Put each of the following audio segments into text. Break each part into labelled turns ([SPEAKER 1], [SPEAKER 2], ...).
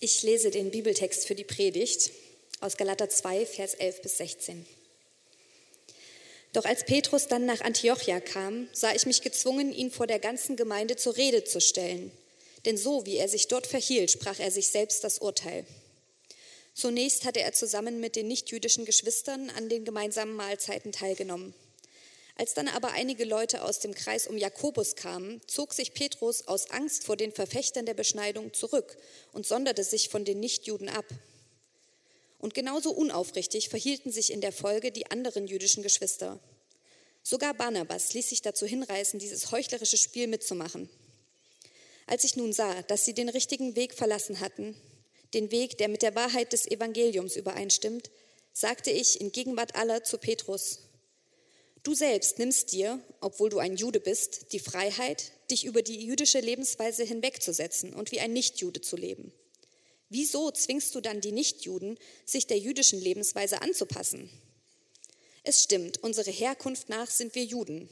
[SPEAKER 1] Ich lese den Bibeltext für die Predigt aus Galater 2, Vers 11 bis 16. Doch als Petrus dann nach Antiochia kam, sah ich mich gezwungen, ihn vor der ganzen Gemeinde zur Rede zu stellen. Denn so wie er sich dort verhielt, sprach er sich selbst das Urteil. Zunächst hatte er zusammen mit den nichtjüdischen Geschwistern an den gemeinsamen Mahlzeiten teilgenommen. Als dann aber einige Leute aus dem Kreis um Jakobus kamen, zog sich Petrus aus Angst vor den Verfechtern der Beschneidung zurück und sonderte sich von den Nichtjuden ab. Und genauso unaufrichtig verhielten sich in der Folge die anderen jüdischen Geschwister. Sogar Barnabas ließ sich dazu hinreißen, dieses heuchlerische Spiel mitzumachen. Als ich nun sah, dass sie den richtigen Weg verlassen hatten, den Weg, der mit der Wahrheit des Evangeliums übereinstimmt, sagte ich in Gegenwart aller zu Petrus, Du selbst nimmst dir, obwohl du ein Jude bist, die Freiheit, dich über die jüdische Lebensweise hinwegzusetzen und wie ein Nichtjude zu leben. Wieso zwingst du dann die Nichtjuden, sich der jüdischen Lebensweise anzupassen? Es stimmt, unsere Herkunft nach sind wir Juden.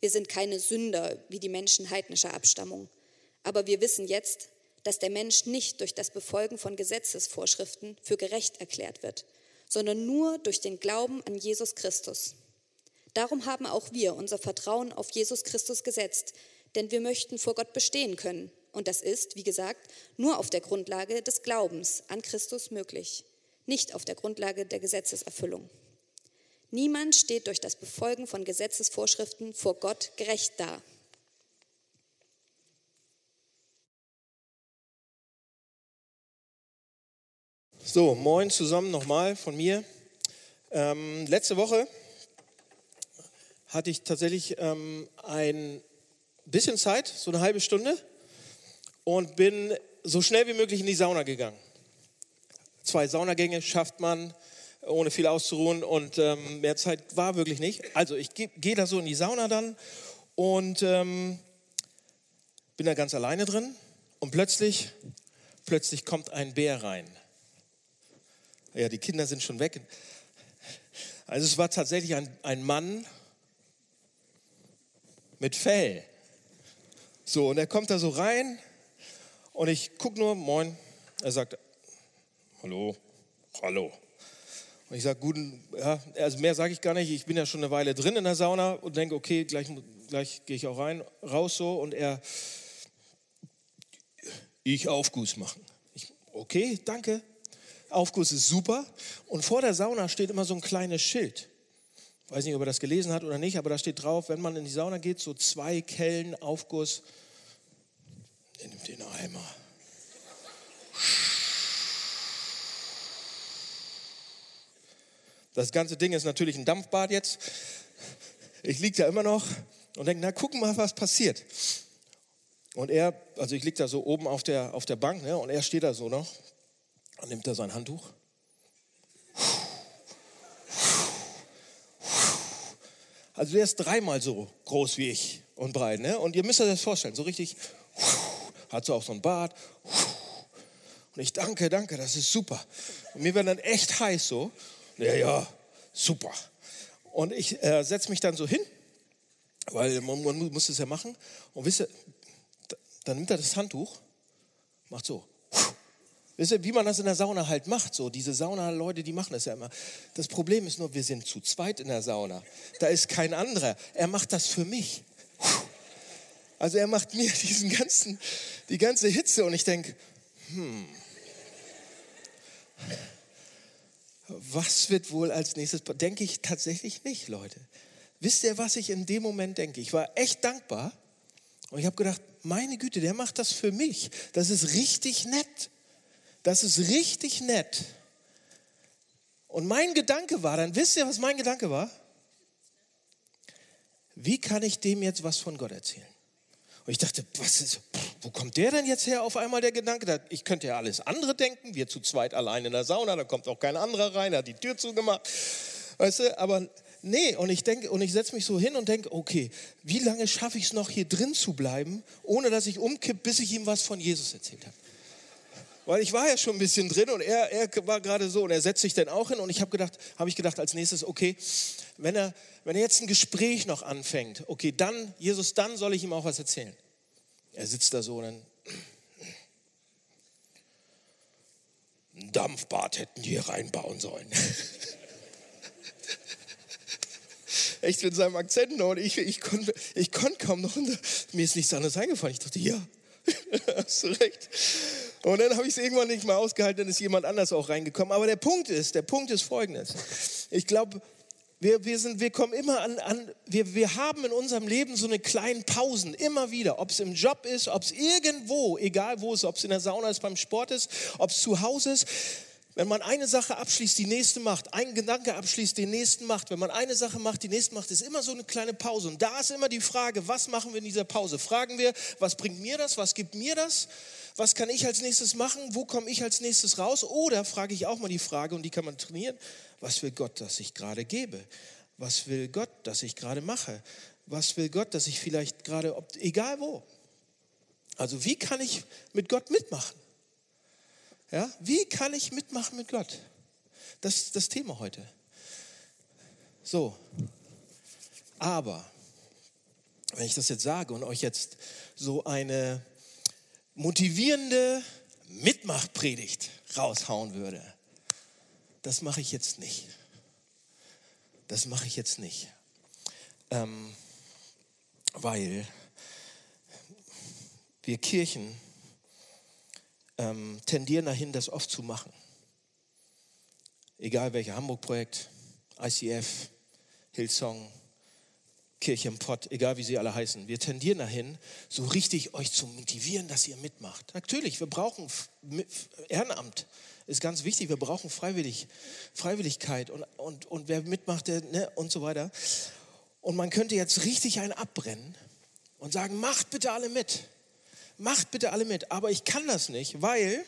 [SPEAKER 1] Wir sind keine Sünder wie die Menschen heidnischer Abstammung. Aber wir wissen jetzt, dass der Mensch nicht durch das Befolgen von Gesetzesvorschriften für gerecht erklärt wird, sondern nur durch den Glauben an Jesus Christus. Darum haben auch wir unser Vertrauen auf Jesus Christus gesetzt, denn wir möchten vor Gott bestehen können. Und das ist, wie gesagt, nur auf der Grundlage des Glaubens an Christus möglich, nicht auf der Grundlage der Gesetzeserfüllung. Niemand steht durch das Befolgen von Gesetzesvorschriften vor Gott gerecht da.
[SPEAKER 2] So, moin zusammen nochmal von mir. Ähm, letzte Woche hatte ich tatsächlich ähm, ein bisschen Zeit, so eine halbe Stunde, und bin so schnell wie möglich in die Sauna gegangen. Zwei Saunagänge schafft man, ohne viel auszuruhen, und ähm, mehr Zeit war wirklich nicht. Also ich gehe geh da so in die Sauna dann und ähm, bin da ganz alleine drin, und plötzlich, plötzlich kommt ein Bär rein. Ja, die Kinder sind schon weg. Also es war tatsächlich ein, ein Mann mit Fell. So, und er kommt da so rein und ich gucke nur, moin. Er sagt, hallo, hallo. Und ich sage, guten, ja, also mehr sage ich gar nicht. Ich bin ja schon eine Weile drin in der Sauna und denke, okay, gleich, gleich gehe ich auch rein, raus so. Und er, ich Aufguss machen. Ich, okay, danke. Aufguss ist super. Und vor der Sauna steht immer so ein kleines Schild weiß nicht, ob er das gelesen hat oder nicht, aber da steht drauf, wenn man in die Sauna geht, so zwei Kellen Aufguss, er nimmt den Eimer. Das ganze Ding ist natürlich ein Dampfbad jetzt. Ich liege da immer noch und denke, na gucken mal, was passiert. Und er, also ich liege da so oben auf der, auf der Bank ne, und er steht da so noch und nimmt da sein Handtuch Also der ist dreimal so groß wie ich und breit. Ne? Und ihr müsst euch das vorstellen, so richtig, hat so auch so ein Bart. Und ich danke, danke, das ist super. Und mir wird dann echt heiß so. Ja, ja, super. Und ich äh, setze mich dann so hin, weil man, man muss es ja machen. Und wisst ihr, dann nimmt er das Handtuch, macht so. Wisst ihr, wie man das in der Sauna halt macht, so diese Sauna-Leute, die machen das ja immer. Das Problem ist nur, wir sind zu zweit in der Sauna. Da ist kein anderer. Er macht das für mich. Also er macht mir diesen ganzen, die ganze Hitze und ich denke, hm, was wird wohl als nächstes? Denke ich tatsächlich nicht, Leute. Wisst ihr, was ich in dem Moment denke? Ich war echt dankbar und ich habe gedacht, meine Güte, der macht das für mich. Das ist richtig nett. Das ist richtig nett. Und mein Gedanke war dann, wisst ihr, was mein Gedanke war? Wie kann ich dem jetzt was von Gott erzählen? Und ich dachte, was ist, wo kommt der denn jetzt her auf einmal der Gedanke? Ich könnte ja alles andere denken, wir zu zweit allein in der Sauna, da kommt auch kein anderer rein, er hat die Tür zugemacht. Weißt du, aber nee, und ich denke, und ich setze mich so hin und denke, okay, wie lange schaffe ich es noch hier drin zu bleiben, ohne dass ich umkipp, bis ich ihm was von Jesus erzählt habe? Weil ich war ja schon ein bisschen drin und er, er war gerade so und er setzt sich dann auch hin und ich habe gedacht, habe ich gedacht als nächstes, okay, wenn er, wenn er jetzt ein Gespräch noch anfängt, okay, dann, Jesus, dann soll ich ihm auch was erzählen. Er sitzt da so und dann, Dampfbad hätten die hier reinbauen sollen. Echt mit seinem Akzent noch. Und ich, ich konnte ich konnt kaum noch. Mir ist nichts anderes eingefallen. Ich dachte, ja, hast du recht. Und dann habe ich es irgendwann nicht mehr ausgehalten, dann ist jemand anders auch reingekommen. Aber der Punkt ist, der Punkt ist folgendes. Ich glaube, wir, wir, sind, wir kommen immer an, an wir, wir haben in unserem Leben so eine kleinen Pausen, immer wieder. Ob es im Job ist, ob es irgendwo, egal wo es ob es in der Sauna ist, beim Sport ist, ob es zu Hause ist. Wenn man eine Sache abschließt, die nächste macht, einen Gedanke abschließt, den nächsten macht. Wenn man eine Sache macht, die nächste macht, ist immer so eine kleine Pause. Und da ist immer die Frage, was machen wir in dieser Pause? Fragen wir, was bringt mir das? Was gibt mir das? Was kann ich als nächstes machen? Wo komme ich als nächstes raus? Oder frage ich auch mal die Frage, und die kann man trainieren, was will Gott, dass ich gerade gebe? Was will Gott, dass ich gerade mache? Was will Gott, dass ich vielleicht gerade, egal wo. Also wie kann ich mit Gott mitmachen? Ja, wie kann ich mitmachen mit Gott? Das ist das Thema heute. So, aber wenn ich das jetzt sage und euch jetzt so eine motivierende Mitmachpredigt raushauen würde, das mache ich jetzt nicht. Das mache ich jetzt nicht. Ähm, weil wir Kirchen ähm, tendieren dahin, das oft zu machen. Egal welcher Hamburg-Projekt, ICF, Hillsong, Kirche im Pott, egal wie sie alle heißen. Wir tendieren dahin, so richtig euch zu motivieren, dass ihr mitmacht. Natürlich, wir brauchen Ehrenamt, ist ganz wichtig. Wir brauchen Freiwillig, Freiwilligkeit und, und, und wer mitmacht, der, ne, und so weiter. Und man könnte jetzt richtig einen abbrennen und sagen, macht bitte alle mit macht bitte alle mit. Aber ich kann das nicht, weil,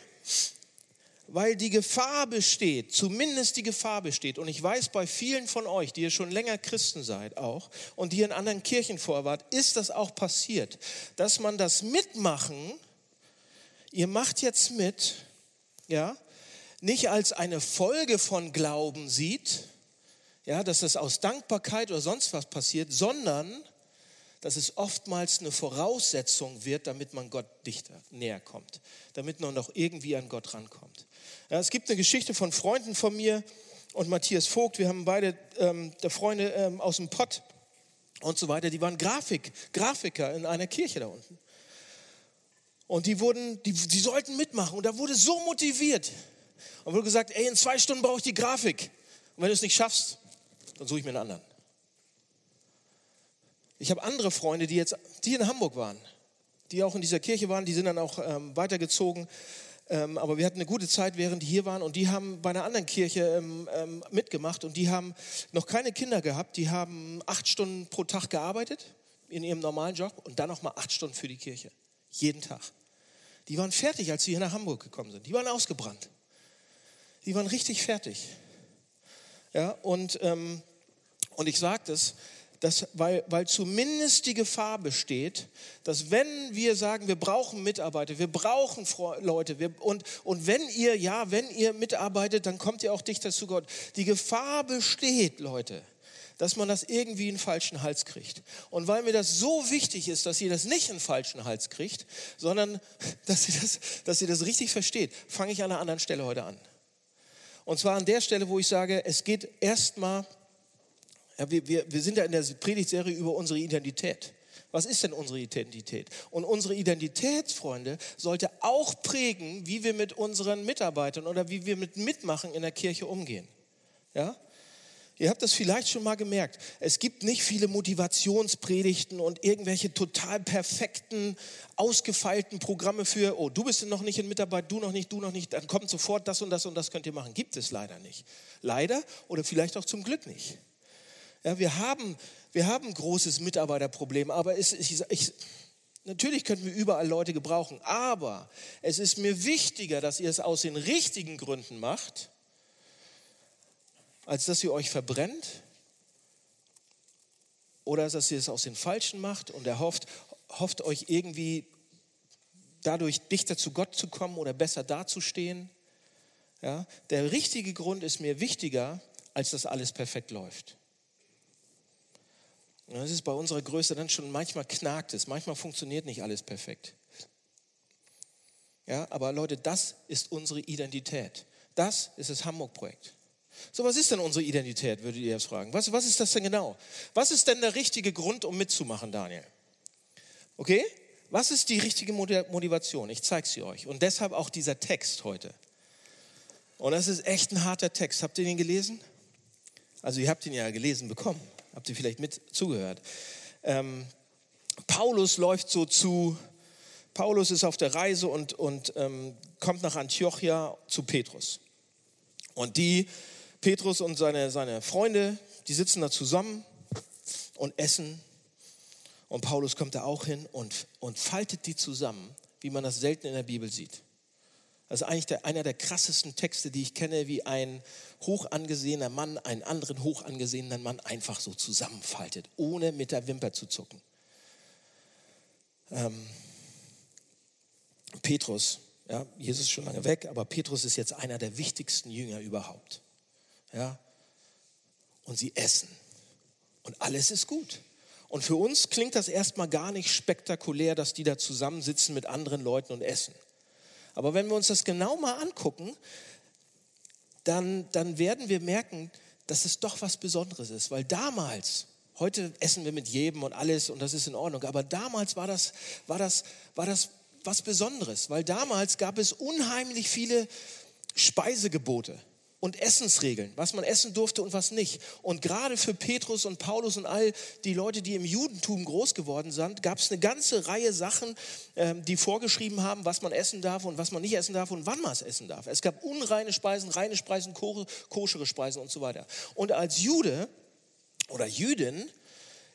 [SPEAKER 2] weil die Gefahr besteht, zumindest die Gefahr besteht. Und ich weiß bei vielen von euch, die ihr schon länger Christen seid auch und die in anderen Kirchen vorwart, ist das auch passiert, dass man das Mitmachen, ihr macht jetzt mit, ja, nicht als eine Folge von Glauben sieht, ja, dass das aus Dankbarkeit oder sonst was passiert, sondern dass es oftmals eine Voraussetzung wird, damit man Gott dichter näher kommt, damit man noch irgendwie an Gott rankommt. Ja, es gibt eine Geschichte von Freunden von mir und Matthias Vogt. Wir haben beide ähm, Freunde ähm, aus dem Pott und so weiter. Die waren Grafik, Grafiker in einer Kirche da unten. Und die wurden, die, die sollten mitmachen. Und da wurde so motiviert. Und wurde gesagt, ey, in zwei Stunden brauche ich die Grafik. Und wenn du es nicht schaffst, dann suche ich mir einen anderen. Ich habe andere Freunde, die jetzt, die in Hamburg waren, die auch in dieser Kirche waren, die sind dann auch ähm, weitergezogen. Ähm, aber wir hatten eine gute Zeit, während die hier waren und die haben bei einer anderen Kirche ähm, ähm, mitgemacht und die haben noch keine Kinder gehabt. Die haben acht Stunden pro Tag gearbeitet in ihrem normalen Job und dann noch mal acht Stunden für die Kirche. Jeden Tag. Die waren fertig, als sie hier nach Hamburg gekommen sind. Die waren ausgebrannt. Die waren richtig fertig. Ja, und, ähm, und ich sage das, dass, weil, weil zumindest die Gefahr besteht, dass wenn wir sagen, wir brauchen Mitarbeiter, wir brauchen Leute, wir, und, und wenn ihr, ja, wenn ihr mitarbeitet, dann kommt ihr auch dichter zu Gott. Die Gefahr besteht, Leute, dass man das irgendwie in den falschen Hals kriegt. Und weil mir das so wichtig ist, dass ihr das nicht in den falschen Hals kriegt, sondern dass ihr das, dass ihr das richtig versteht, fange ich an einer anderen Stelle heute an. Und zwar an der Stelle, wo ich sage, es geht erstmal ja, wir, wir, wir sind ja in der Predigtserie über unsere Identität. Was ist denn unsere Identität? Und unsere Identität, Freunde, sollte auch prägen, wie wir mit unseren Mitarbeitern oder wie wir mit Mitmachen in der Kirche umgehen. Ja? Ihr habt das vielleicht schon mal gemerkt. Es gibt nicht viele Motivationspredigten und irgendwelche total perfekten, ausgefeilten Programme für, oh, du bist noch nicht in Mitarbeit, du noch nicht, du noch nicht, dann kommt sofort das und das und das könnt ihr machen. Gibt es leider nicht. Leider oder vielleicht auch zum Glück nicht. Ja, wir, haben, wir haben ein großes Mitarbeiterproblem, aber es, ich, ich, natürlich könnten wir überall Leute gebrauchen. Aber es ist mir wichtiger, dass ihr es aus den richtigen Gründen macht, als dass ihr euch verbrennt oder dass ihr es aus den falschen macht und er hofft, hofft euch irgendwie dadurch dichter zu Gott zu kommen oder besser dazustehen. Ja, der richtige Grund ist mir wichtiger, als dass alles perfekt läuft. Das ist bei unserer Größe dann schon manchmal knackt es, manchmal funktioniert nicht alles perfekt. Ja, aber Leute, das ist unsere Identität. Das ist das Hamburg-Projekt. So, was ist denn unsere Identität, würdet ihr jetzt fragen? Was, was ist das denn genau? Was ist denn der richtige Grund, um mitzumachen, Daniel? Okay? Was ist die richtige Motivation? Ich zeige sie euch. Und deshalb auch dieser Text heute. Und das ist echt ein harter Text. Habt ihr den gelesen? Also ihr habt ihn ja gelesen bekommen. Habt ihr vielleicht mit zugehört? Ähm, Paulus läuft so zu, Paulus ist auf der Reise und, und ähm, kommt nach Antiochia zu Petrus. Und die, Petrus und seine, seine Freunde, die sitzen da zusammen und essen. Und Paulus kommt da auch hin und, und faltet die zusammen, wie man das selten in der Bibel sieht. Das ist eigentlich der, einer der krassesten Texte, die ich kenne, wie ein hoch angesehener Mann einen anderen hoch angesehenen Mann einfach so zusammenfaltet, ohne mit der Wimper zu zucken. Ähm, Petrus, ja, Jesus ist schon lange weg, aber Petrus ist jetzt einer der wichtigsten Jünger überhaupt. Ja, und sie essen und alles ist gut. Und für uns klingt das erstmal gar nicht spektakulär, dass die da zusammensitzen mit anderen Leuten und essen. Aber wenn wir uns das genau mal angucken, dann, dann werden wir merken, dass es doch was Besonderes ist. Weil damals, heute essen wir mit jedem und alles und das ist in Ordnung, aber damals war das, war das, war das was Besonderes, weil damals gab es unheimlich viele Speisegebote und Essensregeln, was man essen durfte und was nicht. Und gerade für Petrus und Paulus und all die Leute, die im Judentum groß geworden sind, gab es eine ganze Reihe Sachen, ähm, die vorgeschrieben haben, was man essen darf und was man nicht essen darf und wann man es essen darf. Es gab unreine Speisen, reine Speisen, koschere Speisen und so weiter. Und als Jude oder Jüdin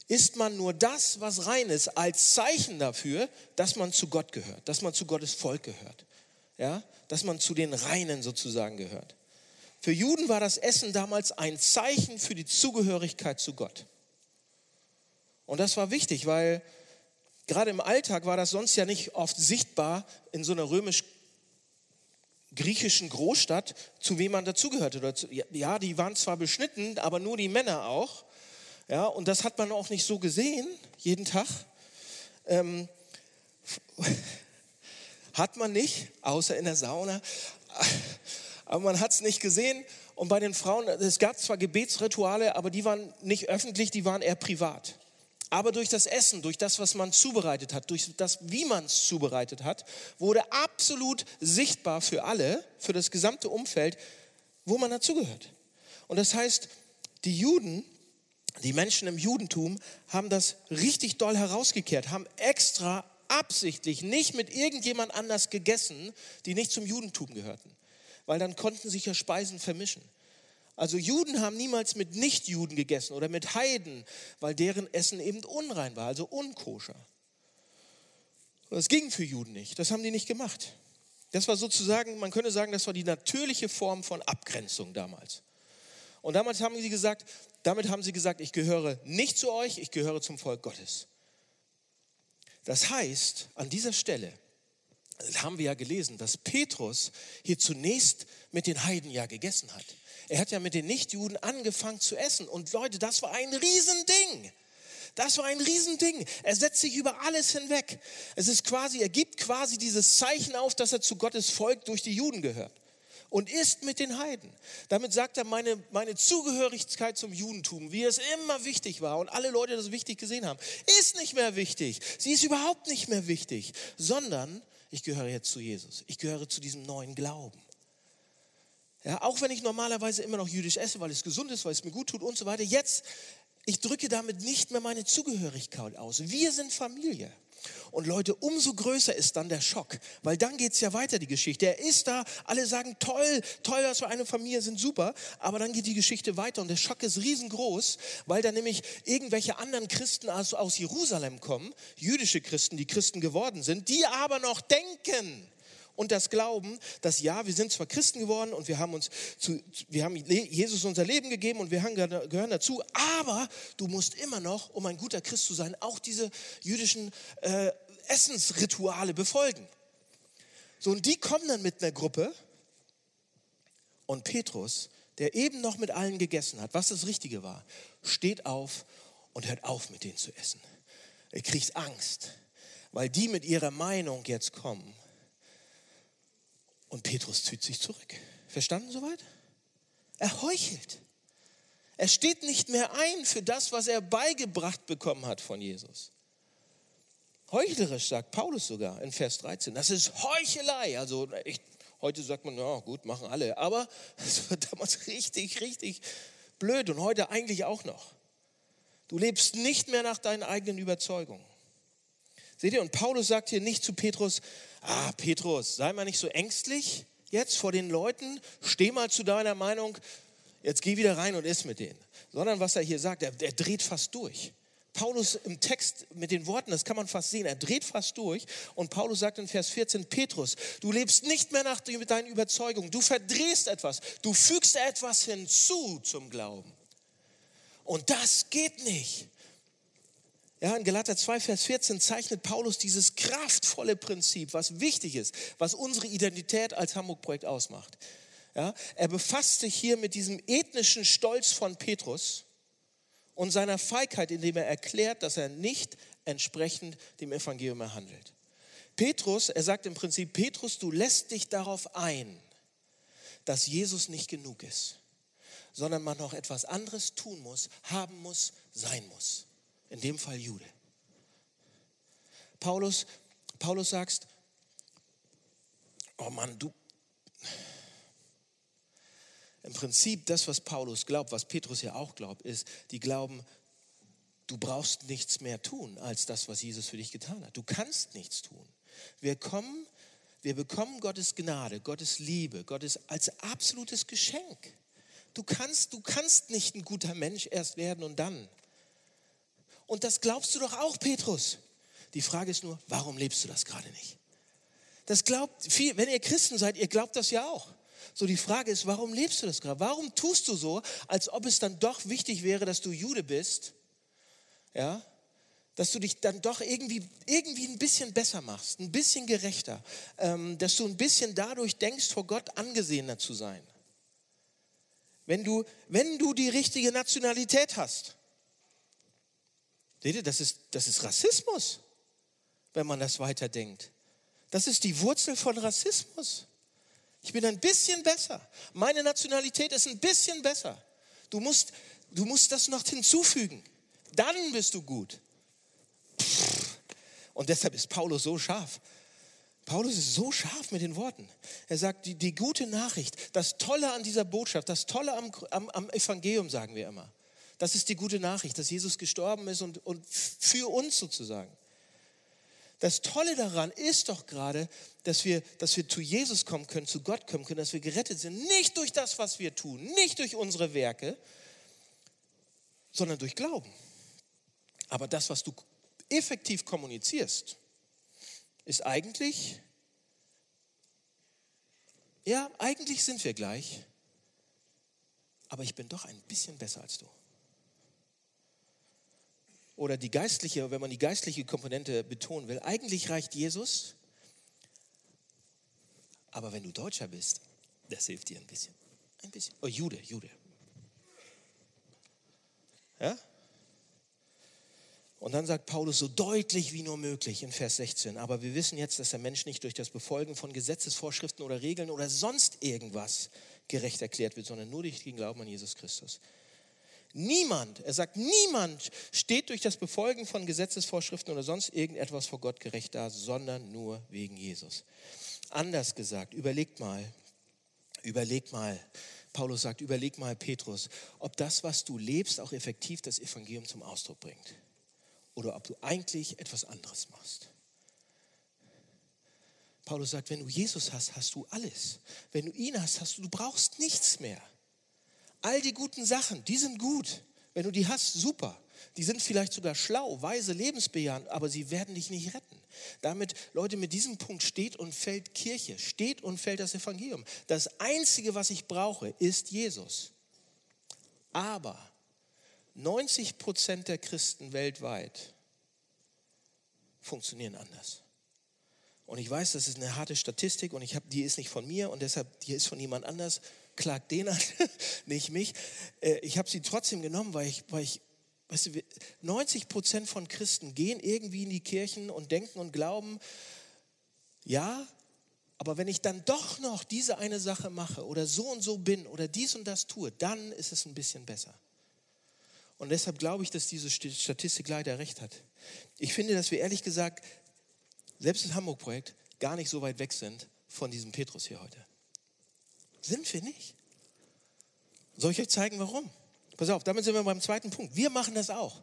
[SPEAKER 2] isst man nur das, was rein ist, als Zeichen dafür, dass man zu Gott gehört, dass man zu Gottes Volk gehört. Ja? Dass man zu den Reinen sozusagen gehört. Für Juden war das Essen damals ein Zeichen für die Zugehörigkeit zu Gott. Und das war wichtig, weil gerade im Alltag war das sonst ja nicht oft sichtbar in so einer römisch-griechischen Großstadt, zu wem man dazugehörte. Ja, die waren zwar beschnitten, aber nur die Männer auch. Ja, und das hat man auch nicht so gesehen, jeden Tag. Ähm, hat man nicht, außer in der Sauna aber man hat es nicht gesehen. Und bei den Frauen, es gab zwar Gebetsrituale, aber die waren nicht öffentlich, die waren eher privat. Aber durch das Essen, durch das, was man zubereitet hat, durch das, wie man es zubereitet hat, wurde absolut sichtbar für alle, für das gesamte Umfeld, wo man dazugehört. Und das heißt, die Juden, die Menschen im Judentum haben das richtig doll herausgekehrt, haben extra absichtlich nicht mit irgendjemand anders gegessen, die nicht zum Judentum gehörten weil dann konnten sich ja Speisen vermischen. Also Juden haben niemals mit Nichtjuden gegessen oder mit Heiden, weil deren Essen eben unrein war, also unkoscher. das ging für Juden nicht, das haben die nicht gemacht. Das war sozusagen, man könnte sagen, das war die natürliche Form von Abgrenzung damals. Und damals haben sie gesagt, damit haben sie gesagt, ich gehöre nicht zu euch, ich gehöre zum Volk Gottes. Das heißt, an dieser Stelle haben wir ja gelesen, dass Petrus hier zunächst mit den Heiden ja gegessen hat. Er hat ja mit den Nichtjuden angefangen zu essen. Und Leute, das war ein Riesending. Das war ein Riesending. Er setzt sich über alles hinweg. Es ist quasi, er gibt quasi dieses Zeichen auf, dass er zu Gottes Volk durch die Juden gehört. Und isst mit den Heiden. Damit sagt er, meine, meine Zugehörigkeit zum Judentum, wie es immer wichtig war und alle Leute das wichtig gesehen haben, ist nicht mehr wichtig. Sie ist überhaupt nicht mehr wichtig, sondern ich gehöre jetzt zu Jesus. Ich gehöre zu diesem neuen Glauben. Ja, auch wenn ich normalerweise immer noch jüdisch esse, weil es gesund ist, weil es mir gut tut und so weiter. Jetzt, ich drücke damit nicht mehr meine Zugehörigkeit aus. Wir sind Familie. Und Leute, umso größer ist dann der Schock, weil dann geht es ja weiter, die Geschichte. Er ist da, alle sagen, toll, toll, was für eine Familie sind super, aber dann geht die Geschichte weiter und der Schock ist riesengroß, weil da nämlich irgendwelche anderen Christen aus, Jerusalem kommen, jüdische Christen, die Christen geworden sind, die aber noch denken, und das Glauben, dass ja, wir sind zwar Christen geworden und wir haben uns zu, wir haben Jesus unser Leben gegeben und wir gehören dazu, aber du musst immer noch, um ein guter Christ zu sein, auch diese jüdischen äh, Essensrituale befolgen. So, und die kommen dann mit einer Gruppe und Petrus, der eben noch mit allen gegessen hat, was das Richtige war, steht auf und hört auf, mit denen zu essen. Er kriegt Angst, weil die mit ihrer Meinung jetzt kommen. Und Petrus zieht sich zurück. Verstanden soweit? Er heuchelt. Er steht nicht mehr ein für das, was er beigebracht bekommen hat von Jesus. Heuchlerisch sagt Paulus sogar in Vers 13. Das ist Heuchelei. Also ich, heute sagt man, ja gut, machen alle. Aber es war damals richtig, richtig blöd und heute eigentlich auch noch. Du lebst nicht mehr nach deinen eigenen Überzeugungen. Seht ihr, und Paulus sagt hier nicht zu Petrus, ah Petrus, sei mal nicht so ängstlich jetzt vor den Leuten, steh mal zu deiner Meinung, jetzt geh wieder rein und iss mit denen. Sondern was er hier sagt, er, er dreht fast durch. Paulus im Text mit den Worten, das kann man fast sehen, er dreht fast durch und Paulus sagt in Vers 14, Petrus, du lebst nicht mehr nach deinen Überzeugungen, du verdrehst etwas, du fügst etwas hinzu zum Glauben. Und das geht nicht. Ja, in Galater 2, Vers 14 zeichnet Paulus dieses kraftvolle Prinzip, was wichtig ist, was unsere Identität als Hamburg-Projekt ausmacht. Ja, er befasst sich hier mit diesem ethnischen Stolz von Petrus und seiner Feigheit, indem er erklärt, dass er nicht entsprechend dem Evangelium handelt. Petrus, er sagt im Prinzip, Petrus, du lässt dich darauf ein, dass Jesus nicht genug ist, sondern man noch etwas anderes tun muss, haben muss, sein muss in dem Fall Jude. Paulus, Paulus sagt, oh Mann, du, im Prinzip das, was Paulus glaubt, was Petrus ja auch glaubt, ist, die glauben, du brauchst nichts mehr tun als das, was Jesus für dich getan hat. Du kannst nichts tun. Wir kommen, wir bekommen Gottes Gnade, Gottes Liebe, Gottes als absolutes Geschenk. Du kannst, du kannst nicht ein guter Mensch erst werden und dann. Und das glaubst du doch auch, Petrus. Die Frage ist nur, warum lebst du das gerade nicht? Das glaubt viel, wenn ihr Christen seid, ihr glaubt das ja auch. So die Frage ist, warum lebst du das gerade? Warum tust du so, als ob es dann doch wichtig wäre, dass du Jude bist? Ja? Dass du dich dann doch irgendwie, irgendwie ein bisschen besser machst, ein bisschen gerechter, ähm, dass du ein bisschen dadurch denkst, vor Gott angesehener zu sein. Wenn du, wenn du die richtige Nationalität hast, Seht ihr, das ist, das ist Rassismus, wenn man das weiterdenkt. Das ist die Wurzel von Rassismus. Ich bin ein bisschen besser. Meine Nationalität ist ein bisschen besser. Du musst, du musst das noch hinzufügen. Dann bist du gut. Und deshalb ist Paulus so scharf. Paulus ist so scharf mit den Worten. Er sagt, die, die gute Nachricht, das Tolle an dieser Botschaft, das Tolle am, am, am Evangelium, sagen wir immer. Das ist die gute Nachricht, dass Jesus gestorben ist und, und für uns sozusagen. Das Tolle daran ist doch gerade, dass wir, dass wir zu Jesus kommen können, zu Gott kommen können, dass wir gerettet sind. Nicht durch das, was wir tun, nicht durch unsere Werke, sondern durch Glauben. Aber das, was du effektiv kommunizierst, ist eigentlich, ja, eigentlich sind wir gleich, aber ich bin doch ein bisschen besser als du oder die geistliche, wenn man die geistliche Komponente betonen will, eigentlich reicht Jesus. Aber wenn du Deutscher bist, das hilft dir ein bisschen. Ein bisschen. Oh, Jude, Jude. Ja? Und dann sagt Paulus so deutlich wie nur möglich in Vers 16, aber wir wissen jetzt, dass der Mensch nicht durch das Befolgen von Gesetzesvorschriften oder Regeln oder sonst irgendwas gerecht erklärt wird, sondern nur durch den Glauben an Jesus Christus. Niemand, er sagt, niemand steht durch das Befolgen von Gesetzesvorschriften oder sonst irgendetwas vor Gott gerecht da, sondern nur wegen Jesus. Anders gesagt, überlegt mal, überleg mal, Paulus sagt, überleg mal, Petrus, ob das, was du lebst, auch effektiv das Evangelium zum Ausdruck bringt. Oder ob du eigentlich etwas anderes machst. Paulus sagt, wenn du Jesus hast, hast du alles. Wenn du ihn hast, hast du, du brauchst nichts mehr. All die guten Sachen, die sind gut. Wenn du die hast, super. Die sind vielleicht sogar schlau, weise, lebensbejahend, aber sie werden dich nicht retten. Damit, Leute, mit diesem Punkt steht und fällt Kirche, steht und fällt das Evangelium. Das Einzige, was ich brauche, ist Jesus. Aber 90 Prozent der Christen weltweit funktionieren anders. Und ich weiß, das ist eine harte Statistik und ich hab, die ist nicht von mir und deshalb die ist von jemand anders klagt den an, nicht mich. Äh, ich habe sie trotzdem genommen, weil ich, weil ich weißt du, 90 Prozent von Christen gehen irgendwie in die Kirchen und denken und glauben, ja, Aber wenn ich dann doch noch diese eine Sache mache oder so und so bin oder dies und das tue, dann ist es ein bisschen besser. Und deshalb glaube ich, dass diese Statistik leider recht hat. Ich finde, dass wir ehrlich gesagt, selbst das Hamburg-Projekt, gar nicht so weit weg sind von diesem Petrus hier heute. Sind wir nicht? Soll ich euch zeigen, warum? Pass auf, damit sind wir beim zweiten Punkt. Wir machen das auch.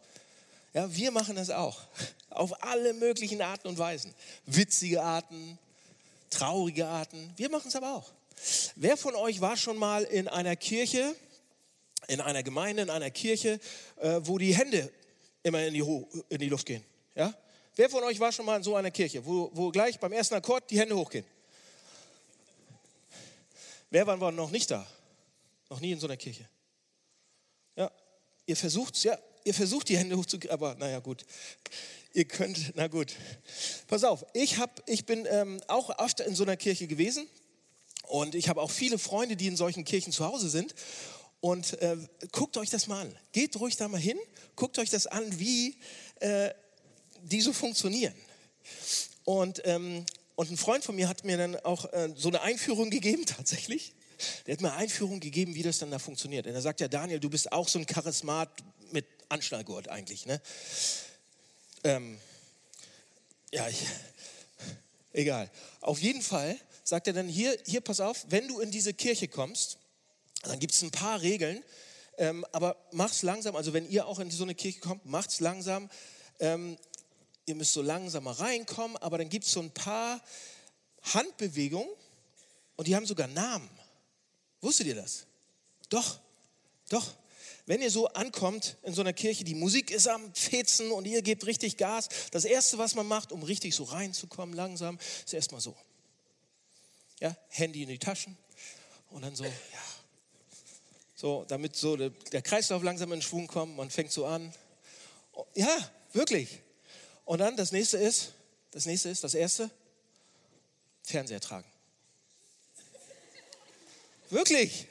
[SPEAKER 2] Ja, wir machen das auch. Auf alle möglichen Arten und Weisen. Witzige Arten, traurige Arten. Wir machen es aber auch. Wer von euch war schon mal in einer Kirche, in einer Gemeinde, in einer Kirche, äh, wo die Hände immer in die, in die Luft gehen? Ja? Wer von euch war schon mal in so einer Kirche, wo, wo gleich beim ersten Akkord die Hände hochgehen? Wer war noch nicht da? Noch nie in so einer Kirche? Ja, ihr versucht ja, ihr versucht die Hände hochzukriegen, aber naja, gut. Ihr könnt, na gut. Pass auf, ich, hab, ich bin ähm, auch öfter in so einer Kirche gewesen und ich habe auch viele Freunde, die in solchen Kirchen zu Hause sind. Und äh, guckt euch das mal an. Geht ruhig da mal hin, guckt euch das an, wie äh, die so funktionieren. Und, ähm, und ein Freund von mir hat mir dann auch äh, so eine Einführung gegeben, tatsächlich. Der hat mir eine Einführung gegeben, wie das dann da funktioniert. Und er sagt ja, Daniel, du bist auch so ein Charismat mit Anschnallgurt eigentlich. Ne? Ähm, ja, ich, egal. Auf jeden Fall sagt er dann hier, hier pass auf, wenn du in diese Kirche kommst, dann gibt es ein paar Regeln, ähm, aber mach's langsam. Also wenn ihr auch in so eine Kirche kommt, macht's langsam. Ähm, ihr müsst so langsam mal reinkommen, aber dann gibt es so ein paar Handbewegungen und die haben sogar Namen. Wusstet ihr das? Doch, doch. Wenn ihr so ankommt in so einer Kirche, die Musik ist am Fetzen und ihr gebt richtig Gas, das Erste, was man macht, um richtig so reinzukommen, langsam, ist erstmal so. Ja, Handy in die Taschen und dann so, ja. So, damit so der Kreislauf langsam in Schwung kommt, man fängt so an. Ja, wirklich. Und dann das nächste ist, das nächste ist, das erste, Fernseher tragen. Wirklich.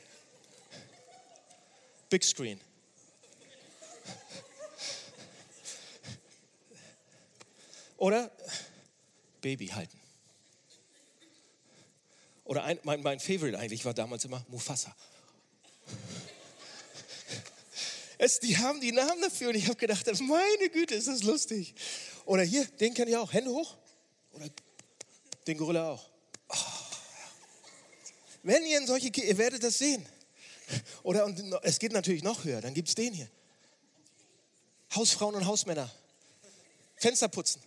[SPEAKER 2] Big Screen. Oder Baby halten. Oder ein, mein, mein Favorite eigentlich war damals immer Mufasa. Es, die haben die Namen dafür und ich habe gedacht, meine Güte, ist das lustig. Oder hier, den kenne ich auch. Hände hoch. Oder den Gorilla auch. Oh, Wenn ihr in solche, ihr werdet das sehen. Oder und es geht natürlich noch höher. Dann gibt es den hier. Hausfrauen und Hausmänner. Fenster putzen.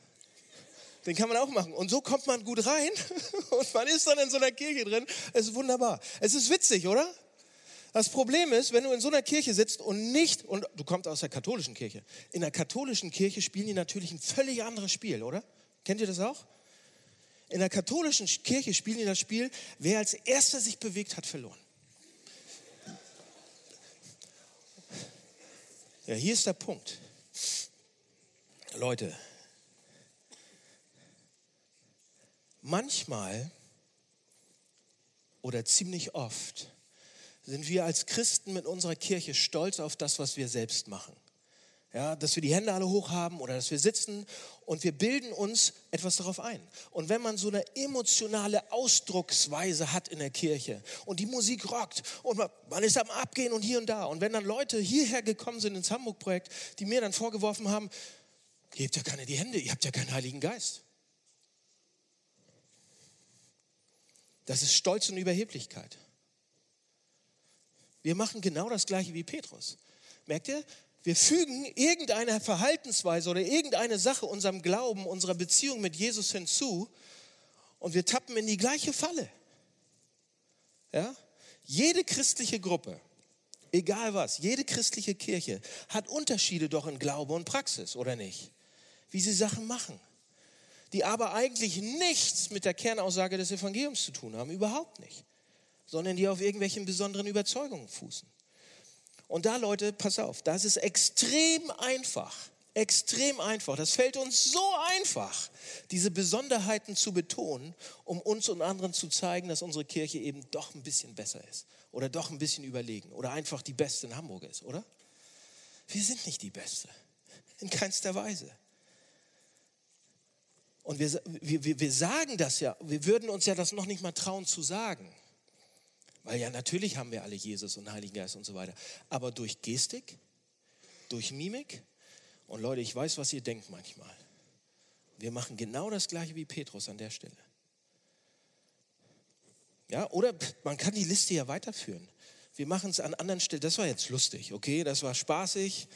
[SPEAKER 2] Den kann man auch machen. Und so kommt man gut rein und man ist dann in so einer Kirche drin. Es ist wunderbar. Es ist witzig, oder? Das Problem ist, wenn du in so einer Kirche sitzt und nicht, und du kommst aus der katholischen Kirche, in der katholischen Kirche spielen die natürlich ein völlig anderes Spiel, oder? Kennt ihr das auch? In der katholischen Kirche spielen die das Spiel, wer als erster sich bewegt, hat verloren. Ja, hier ist der Punkt. Leute, manchmal oder ziemlich oft sind wir als Christen mit unserer Kirche stolz auf das, was wir selbst machen. Ja, dass wir die Hände alle hoch haben oder dass wir sitzen und wir bilden uns etwas darauf ein. Und wenn man so eine emotionale Ausdrucksweise hat in der Kirche und die Musik rockt und man ist am Abgehen und hier und da und wenn dann Leute hierher gekommen sind ins Hamburg-Projekt, die mir dann vorgeworfen haben, habt ja keine die Hände, ihr habt ja keinen Heiligen Geist. Das ist Stolz und Überheblichkeit. Wir machen genau das gleiche wie Petrus. Merkt ihr? Wir fügen irgendeine Verhaltensweise oder irgendeine Sache unserem Glauben, unserer Beziehung mit Jesus hinzu und wir tappen in die gleiche Falle. Ja? Jede christliche Gruppe, egal was, jede christliche Kirche hat Unterschiede doch in Glaube und Praxis, oder nicht? Wie sie Sachen machen, die aber eigentlich nichts mit der Kernaussage des Evangeliums zu tun haben, überhaupt nicht sondern die auf irgendwelchen besonderen Überzeugungen fußen. Und da, Leute, pass auf, das ist extrem einfach. Extrem einfach. Das fällt uns so einfach, diese Besonderheiten zu betonen, um uns und anderen zu zeigen, dass unsere Kirche eben doch ein bisschen besser ist oder doch ein bisschen überlegen oder einfach die beste in Hamburg ist, oder? Wir sind nicht die beste. In keinster Weise. Und wir, wir, wir sagen das ja, wir würden uns ja das noch nicht mal trauen zu sagen. Weil ja, natürlich haben wir alle Jesus und Heiligen Geist und so weiter. Aber durch Gestik, durch Mimik, und Leute, ich weiß, was ihr denkt manchmal. Wir machen genau das gleiche wie Petrus an der Stelle. Ja, oder man kann die Liste ja weiterführen. Wir machen es an anderen Stellen. Das war jetzt lustig, okay? Das war spaßig.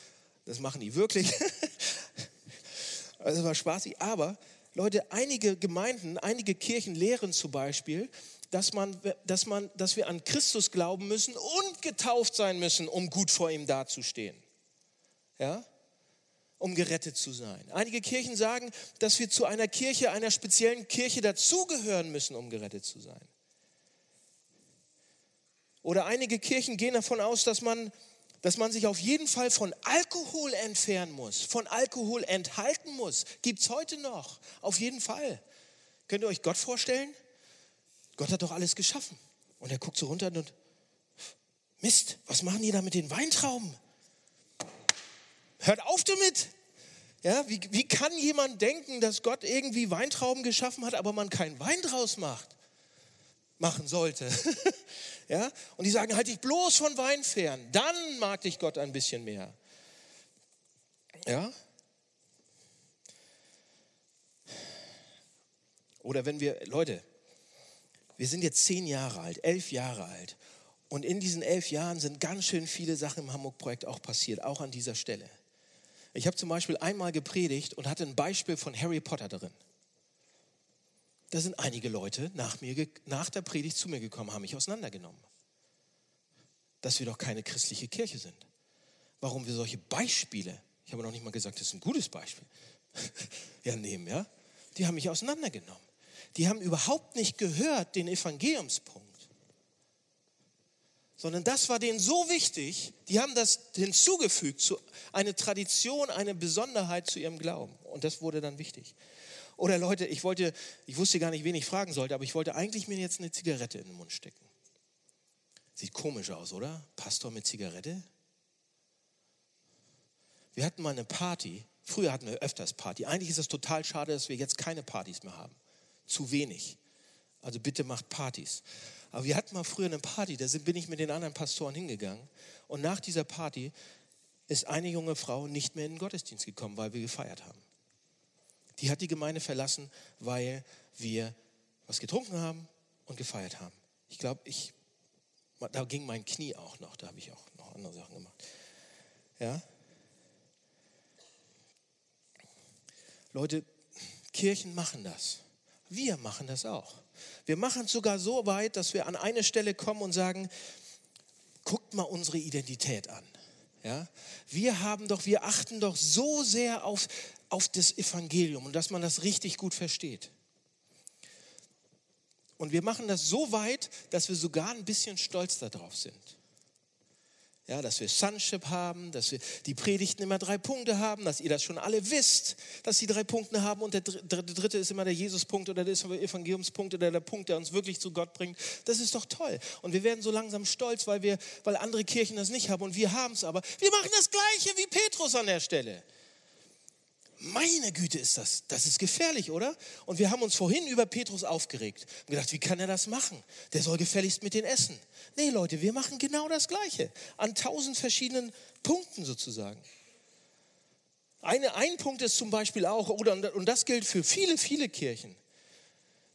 [SPEAKER 2] Das machen die wirklich. das war spaßig. Aber Leute, einige Gemeinden, einige Kirchen lehren zum Beispiel, dass, man, dass, man, dass wir an Christus glauben müssen und getauft sein müssen, um gut vor ihm dazustehen. Ja? Um gerettet zu sein. Einige Kirchen sagen, dass wir zu einer Kirche, einer speziellen Kirche dazugehören müssen, um gerettet zu sein. Oder einige Kirchen gehen davon aus, dass man, dass man sich auf jeden Fall von Alkohol entfernen muss, von Alkohol enthalten muss. Gibt es heute noch, auf jeden Fall. Könnt ihr euch Gott vorstellen? Gott hat doch alles geschaffen. Und er guckt so runter und, Mist, was machen die da mit den Weintrauben? Hört auf damit! Ja, wie, wie kann jemand denken, dass Gott irgendwie Weintrauben geschaffen hat, aber man keinen Wein draus macht? Machen sollte. ja? Und die sagen, halt dich bloß von Wein fern, dann mag dich Gott ein bisschen mehr. Ja? Oder wenn wir, Leute, wir sind jetzt zehn Jahre alt, elf Jahre alt. Und in diesen elf Jahren sind ganz schön viele Sachen im Hamburg-Projekt auch passiert, auch an dieser Stelle. Ich habe zum Beispiel einmal gepredigt und hatte ein Beispiel von Harry Potter drin. Da sind einige Leute nach, mir, nach der Predigt zu mir gekommen, haben mich auseinandergenommen. Dass wir doch keine christliche Kirche sind. Warum wir solche Beispiele, ich habe noch nicht mal gesagt, das ist ein gutes Beispiel, ja nehmen, ja? Die haben mich auseinandergenommen die haben überhaupt nicht gehört den Evangeliumspunkt. Sondern das war denen so wichtig, die haben das hinzugefügt, zu eine Tradition, eine Besonderheit zu ihrem Glauben. Und das wurde dann wichtig. Oder Leute, ich wollte, ich wusste gar nicht, wen ich fragen sollte, aber ich wollte eigentlich mir jetzt eine Zigarette in den Mund stecken. Sieht komisch aus, oder? Pastor mit Zigarette? Wir hatten mal eine Party. Früher hatten wir öfters Party. Eigentlich ist es total schade, dass wir jetzt keine Partys mehr haben zu wenig. Also bitte macht Partys. Aber wir hatten mal früher eine Party, da bin ich mit den anderen Pastoren hingegangen. Und nach dieser Party ist eine junge Frau nicht mehr in den Gottesdienst gekommen, weil wir gefeiert haben. Die hat die Gemeinde verlassen, weil wir was getrunken haben und gefeiert haben. Ich glaube, ich, da ging mein Knie auch noch, da habe ich auch noch andere Sachen gemacht. Ja? Leute, Kirchen machen das. Wir machen das auch. Wir machen es sogar so weit, dass wir an eine Stelle kommen und sagen, guckt mal unsere Identität an. Ja? Wir haben doch, wir achten doch so sehr auf, auf das Evangelium und dass man das richtig gut versteht. Und wir machen das so weit, dass wir sogar ein bisschen stolz darauf sind. Ja, dass wir Sonship haben, dass wir die Predigten immer drei Punkte haben, dass ihr das schon alle wisst, dass sie drei Punkte haben und der dritte ist immer der Jesuspunkt oder der Evangeliumspunkt oder der Punkt, der uns wirklich zu Gott bringt. Das ist doch toll. Und wir werden so langsam stolz, weil, wir, weil andere Kirchen das nicht haben und wir haben es aber. Wir machen das Gleiche wie Petrus an der Stelle. Meine Güte ist das, das ist gefährlich, oder? Und wir haben uns vorhin über Petrus aufgeregt und gedacht, wie kann er das machen? Der soll gefälligst mit den essen. Nee, Leute, wir machen genau das Gleiche. An tausend verschiedenen Punkten sozusagen. Eine, ein Punkt ist zum Beispiel auch, oder, und das gilt für viele, viele Kirchen,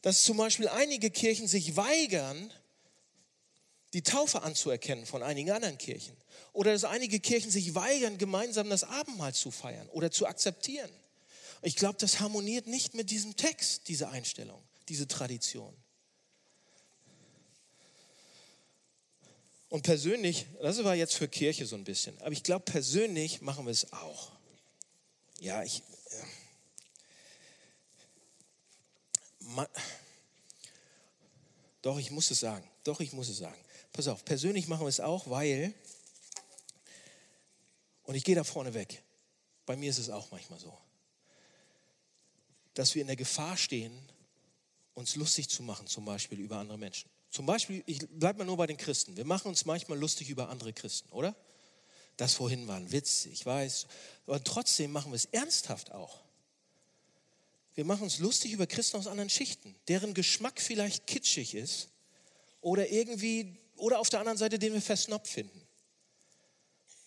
[SPEAKER 2] dass zum Beispiel einige Kirchen sich weigern, die Taufe anzuerkennen von einigen anderen Kirchen. Oder dass einige Kirchen sich weigern, gemeinsam das Abendmahl zu feiern oder zu akzeptieren. Ich glaube, das harmoniert nicht mit diesem Text, diese Einstellung, diese Tradition. Und persönlich, das war jetzt für Kirche so ein bisschen, aber ich glaube, persönlich machen wir es auch. Ja, ich. Ja. Man, doch, ich muss es sagen. Doch, ich muss es sagen. Pass auf, persönlich machen wir es auch, weil und ich gehe da vorne weg. Bei mir ist es auch manchmal so, dass wir in der Gefahr stehen, uns lustig zu machen, zum Beispiel über andere Menschen. Zum Beispiel, ich bleibe mal nur bei den Christen. Wir machen uns manchmal lustig über andere Christen, oder? Das vorhin war ein Witz, ich weiß. Aber trotzdem machen wir es ernsthaft auch. Wir machen uns lustig über Christen aus anderen Schichten, deren Geschmack vielleicht kitschig ist oder irgendwie, oder auf der anderen Seite, den wir versnobbt finden.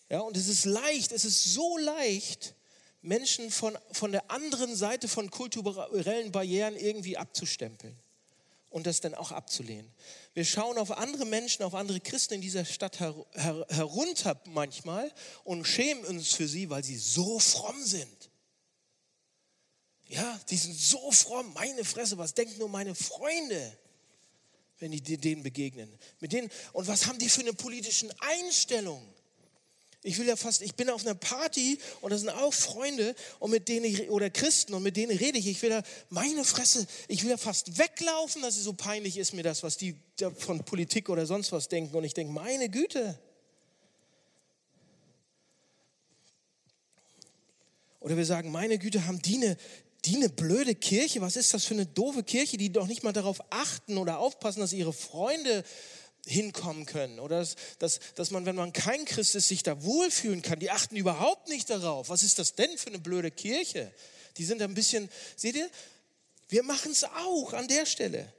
[SPEAKER 2] Ja, und es ist leicht, es ist so leicht, Menschen von, von der anderen Seite von kulturellen Barrieren irgendwie abzustempeln und das dann auch abzulehnen. Wir schauen auf andere Menschen, auf andere Christen in dieser Stadt her, her, herunter manchmal und schämen uns für sie, weil sie so fromm sind. Ja, die sind so fromm. Meine Fresse, was denken nur meine Freunde, wenn die denen begegnen? Mit denen, und was haben die für eine politische Einstellung? Ich will ja fast, ich bin auf einer Party und da sind auch Freunde und mit denen ich, oder Christen und mit denen rede ich. Ich will ja, meine Fresse, ich will ja fast weglaufen, dass es so peinlich ist mir das, was die von Politik oder sonst was denken. Und ich denke, meine Güte. Oder wir sagen, meine Güte, haben die eine, die eine blöde Kirche? Was ist das für eine doofe Kirche, die doch nicht mal darauf achten oder aufpassen, dass ihre Freunde hinkommen können oder dass, dass, dass man, wenn man kein Christ ist, sich da wohlfühlen kann. Die achten überhaupt nicht darauf. Was ist das denn für eine blöde Kirche? Die sind ein bisschen, seht ihr, wir machen es auch an der Stelle.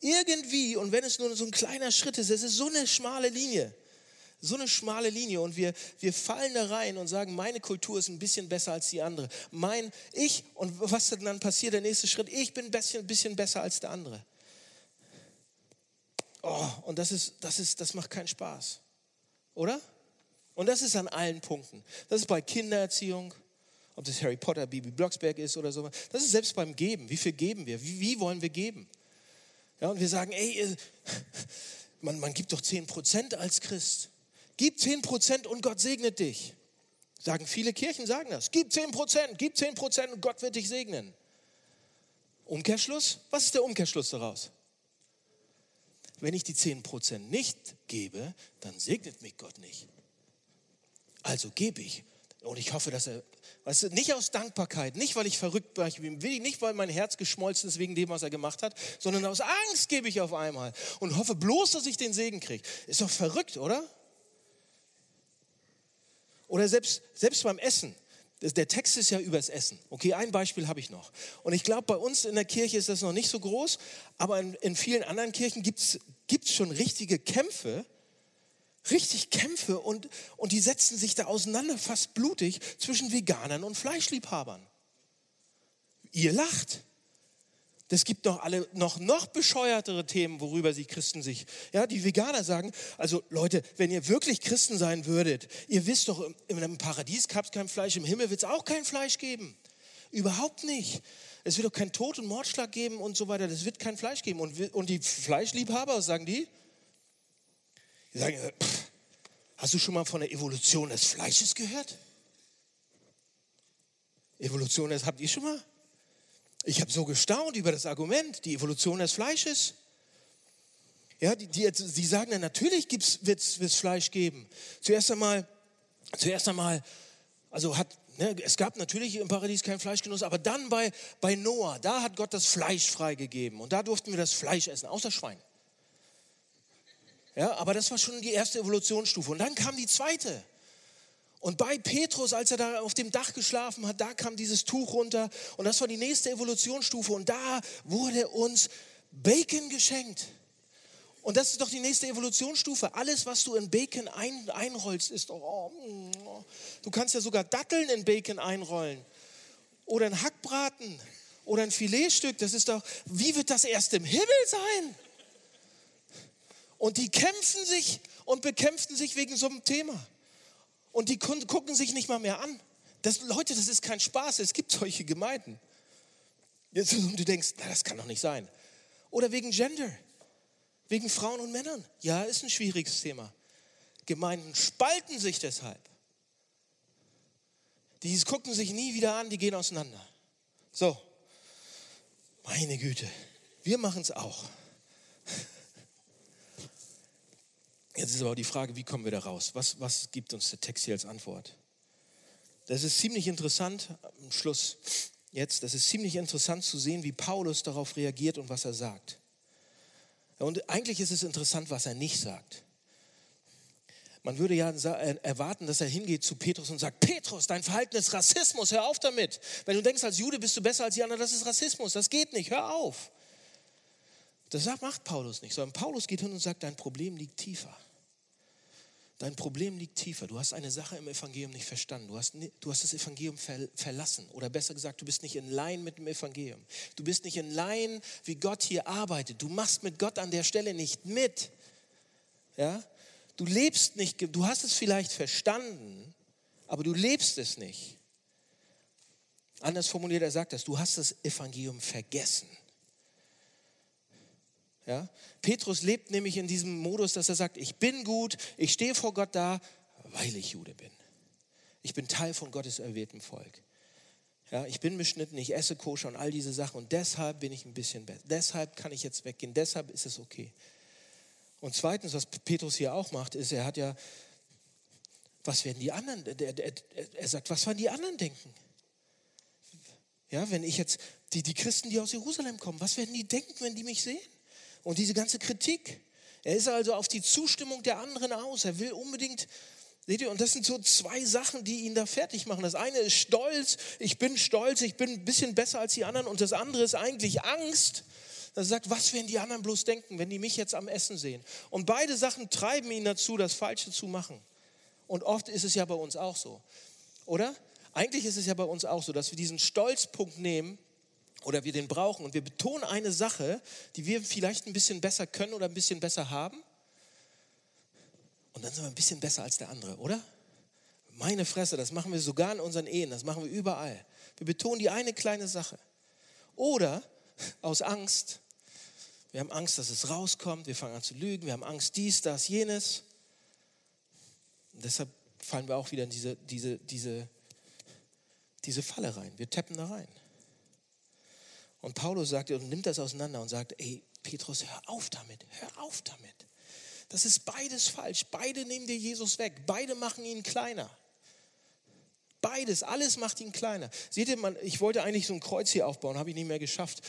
[SPEAKER 2] Irgendwie, und wenn es nur so ein kleiner Schritt ist, es ist so eine schmale Linie. So eine schmale Linie und wir, wir fallen da rein und sagen, meine Kultur ist ein bisschen besser als die andere. Mein, ich, und was dann passiert, der nächste Schritt, ich bin ein bisschen, bisschen besser als der andere. Oh, und das ist, das ist, das macht keinen Spaß. Oder? Und das ist an allen Punkten. Das ist bei Kindererziehung, ob das Harry Potter, Bibi Blocksberg ist oder so. Das ist selbst beim Geben. Wie viel geben wir? Wie, wie wollen wir geben? Ja, und wir sagen, ey, man, man gibt doch 10% als Christ. Gib 10% und Gott segnet dich. Sagen viele Kirchen, sagen das. Gib 10%, gib 10% und Gott wird dich segnen. Umkehrschluss? Was ist der Umkehrschluss daraus? Wenn ich die 10% nicht gebe, dann segnet mich Gott nicht. Also gebe ich. Und ich hoffe, dass er, weißt du, nicht aus Dankbarkeit, nicht weil ich verrückt bin, nicht weil mein Herz geschmolzen ist wegen dem, was er gemacht hat, sondern aus Angst gebe ich auf einmal und hoffe bloß, dass ich den Segen kriege. Ist doch verrückt, oder? Oder selbst, selbst beim Essen der Text ist ja übers Essen. Okay, ein Beispiel habe ich noch. Und ich glaube, bei uns in der Kirche ist das noch nicht so groß, aber in, in vielen anderen Kirchen gibt es schon richtige Kämpfe, richtig Kämpfe und, und die setzen sich da auseinander, fast blutig, zwischen Veganern und Fleischliebhabern. Ihr lacht. Es gibt noch alle noch noch bescheuertere Themen, worüber sich Christen sich, ja, die Veganer sagen, also Leute, wenn ihr wirklich Christen sein würdet, ihr wisst doch, einem Paradies gab es kein Fleisch, im Himmel wird es auch kein Fleisch geben. Überhaupt nicht. Es wird doch kein Tod und Mordschlag geben und so weiter. Das wird kein Fleisch geben. Und, und die Fleischliebhaber, was sagen die? Die sagen, äh, pff, hast du schon mal von der Evolution des Fleisches gehört? Evolution, das habt ihr schon mal? Ich habe so gestaunt über das Argument, die Evolution des Fleisches. Ja, die, die, die sagen dann, natürlich wird es Fleisch geben. Zuerst einmal, zuerst einmal, also hat, ne, es gab natürlich im Paradies kein Fleischgenuss, aber dann bei, bei Noah, da hat Gott das Fleisch freigegeben und da durften wir das Fleisch essen, außer Schwein. Ja, aber das war schon die erste Evolutionsstufe. Und dann kam die zweite. Und bei Petrus, als er da auf dem Dach geschlafen hat, da kam dieses Tuch runter und das war die nächste Evolutionsstufe und da wurde uns Bacon geschenkt. Und das ist doch die nächste Evolutionsstufe. Alles, was du in Bacon ein, einrollst, ist, oh, du kannst ja sogar Datteln in Bacon einrollen oder ein Hackbraten oder ein Filetstück. Das ist doch, wie wird das erst im Himmel sein? Und die kämpfen sich und bekämpften sich wegen so einem Thema. Und die gucken sich nicht mal mehr an. Das, Leute, das ist kein Spaß. Es gibt solche Gemeinden. Und du denkst, na, das kann doch nicht sein. Oder wegen Gender, wegen Frauen und Männern. Ja, ist ein schwieriges Thema. Gemeinden spalten sich deshalb. Die gucken sich nie wieder an, die gehen auseinander. So, meine Güte, wir machen es auch. Jetzt ist aber die Frage, wie kommen wir da raus? Was, was gibt uns der Text hier als Antwort? Das ist ziemlich interessant, am Schluss jetzt, das ist ziemlich interessant zu sehen, wie Paulus darauf reagiert und was er sagt. Und eigentlich ist es interessant, was er nicht sagt. Man würde ja äh, erwarten, dass er hingeht zu Petrus und sagt, Petrus, dein Verhalten ist Rassismus, hör auf damit. Wenn du denkst, als Jude bist du besser als die anderen, das ist Rassismus, das geht nicht, hör auf. Das macht Paulus nicht, sondern Paulus geht hin und sagt, dein Problem liegt tiefer. Dein Problem liegt tiefer. Du hast eine Sache im Evangelium nicht verstanden. Du hast, du hast das Evangelium ver, verlassen. Oder besser gesagt, du bist nicht in Line mit dem Evangelium. Du bist nicht in Line, wie Gott hier arbeitet. Du machst mit Gott an der Stelle nicht mit. Ja? Du lebst nicht, du hast es vielleicht verstanden, aber du lebst es nicht. Anders formuliert, er sagt das, du hast das Evangelium vergessen. Ja? Petrus lebt nämlich in diesem Modus, dass er sagt, ich bin gut, ich stehe vor Gott da, weil ich Jude bin. Ich bin Teil von Gottes erwähltem Volk. Ja, ich bin beschnitten, ich esse koscher und all diese Sachen und deshalb bin ich ein bisschen besser. Deshalb kann ich jetzt weggehen, deshalb ist es okay. Und zweitens, was Petrus hier auch macht, ist, er hat ja, was werden die anderen, er sagt, was werden die anderen denken? Ja, wenn ich jetzt, die, die Christen, die aus Jerusalem kommen, was werden die denken, wenn die mich sehen? Und diese ganze Kritik. Er ist also auf die Zustimmung der anderen aus. Er will unbedingt, seht ihr, und das sind so zwei Sachen, die ihn da fertig machen. Das eine ist Stolz, ich bin stolz, ich bin ein bisschen besser als die anderen. Und das andere ist eigentlich Angst er sagt, was werden die anderen bloß denken, wenn die mich jetzt am Essen sehen? Und beide Sachen treiben ihn dazu, das Falsche zu machen. Und oft ist es ja bei uns auch so, oder? Eigentlich ist es ja bei uns auch so, dass wir diesen Stolzpunkt nehmen oder wir den brauchen und wir betonen eine Sache, die wir vielleicht ein bisschen besser können oder ein bisschen besser haben. Und dann sind wir ein bisschen besser als der andere, oder? Meine Fresse, das machen wir sogar in unseren Ehen, das machen wir überall. Wir betonen die eine kleine Sache. Oder aus Angst. Wir haben Angst, dass es rauskommt. Wir fangen an zu lügen. Wir haben Angst, dies, das, jenes. Und deshalb fallen wir auch wieder in diese, diese, diese, diese Falle rein. Wir tappen da rein. Und Paulus sagt und nimmt das auseinander und sagt, ey, Petrus, hör auf damit, hör auf damit. Das ist beides falsch. Beide nehmen dir Jesus weg. Beide machen ihn kleiner. Beides, alles macht ihn kleiner. Seht ihr, man, ich wollte eigentlich so ein Kreuz hier aufbauen, habe ich nicht mehr geschafft.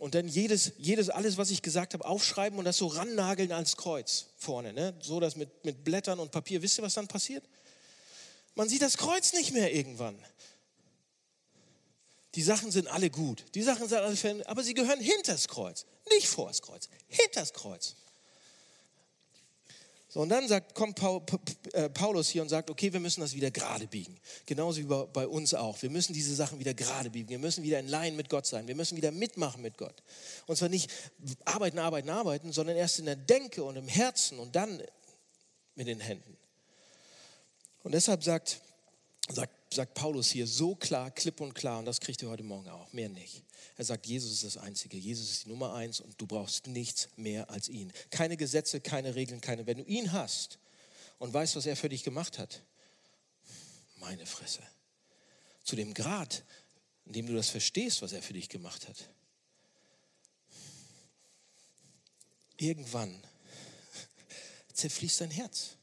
[SPEAKER 2] Und dann jedes, jedes, alles, was ich gesagt habe, aufschreiben und das so rannageln ans Kreuz vorne. Ne? So das mit, mit Blättern und Papier. Wisst ihr, was dann passiert? Man sieht das Kreuz nicht mehr irgendwann. Die Sachen sind alle gut. Die Sachen sind alle, aber sie gehören hinter das Kreuz. Nicht vor das Kreuz, hinter das Kreuz. So, und dann sagt, kommt äh, Paulus hier und sagt, okay, wir müssen das wieder gerade biegen. Genauso wie bei uns auch. Wir müssen diese Sachen wieder gerade biegen. Wir müssen wieder in Laien mit Gott sein. Wir müssen wieder mitmachen mit Gott. Und zwar nicht arbeiten, arbeiten, arbeiten, sondern erst in der Denke und im Herzen und dann mit den Händen. Und deshalb sagt, sagt, sagt Paulus hier so klar, klipp und klar, und das kriegt ihr heute Morgen auch, mehr nicht. Er sagt, Jesus ist das Einzige, Jesus ist die Nummer eins und du brauchst nichts mehr als ihn. Keine Gesetze, keine Regeln, keine. Wenn du ihn hast und weißt, was er für dich gemacht hat, meine Fresse. Zu dem Grad, in dem du das verstehst, was er für dich gemacht hat. Irgendwann zerfließt dein Herz.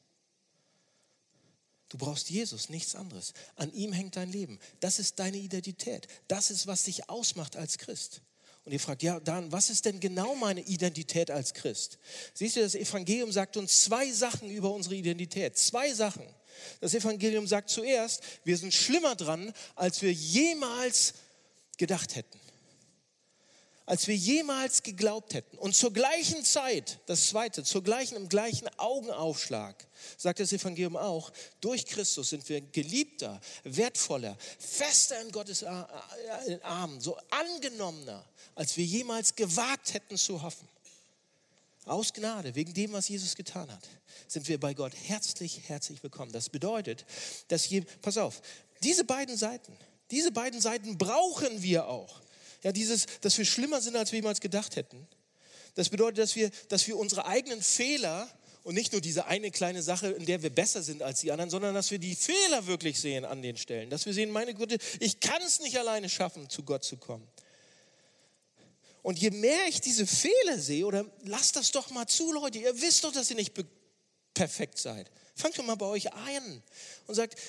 [SPEAKER 2] Du brauchst Jesus, nichts anderes. An ihm hängt dein Leben. Das ist deine Identität. Das ist, was dich ausmacht als Christ. Und ihr fragt, ja, Dan, was ist denn genau meine Identität als Christ? Siehst du, das Evangelium sagt uns zwei Sachen über unsere Identität. Zwei Sachen. Das Evangelium sagt zuerst, wir sind schlimmer dran, als wir jemals gedacht hätten als wir jemals geglaubt hätten. Und zur gleichen Zeit, das zweite, zur gleichen, im gleichen Augenaufschlag, sagt das Evangelium auch, durch Christus sind wir geliebter, wertvoller, fester in Gottes Armen, so angenommener, als wir jemals gewagt hätten zu hoffen. Aus Gnade, wegen dem, was Jesus getan hat, sind wir bei Gott herzlich, herzlich willkommen. Das bedeutet, dass je, pass auf, diese beiden Seiten, diese beiden Seiten brauchen wir auch. Ja, dieses, dass wir schlimmer sind, als wir jemals gedacht hätten. Das bedeutet, dass wir, dass wir unsere eigenen Fehler und nicht nur diese eine kleine Sache, in der wir besser sind als die anderen, sondern dass wir die Fehler wirklich sehen an den Stellen. Dass wir sehen, meine Güte, ich kann es nicht alleine schaffen, zu Gott zu kommen. Und je mehr ich diese Fehler sehe, oder lasst das doch mal zu, Leute, ihr wisst doch, dass ihr nicht perfekt seid. Fangt doch mal bei euch ein und sagt,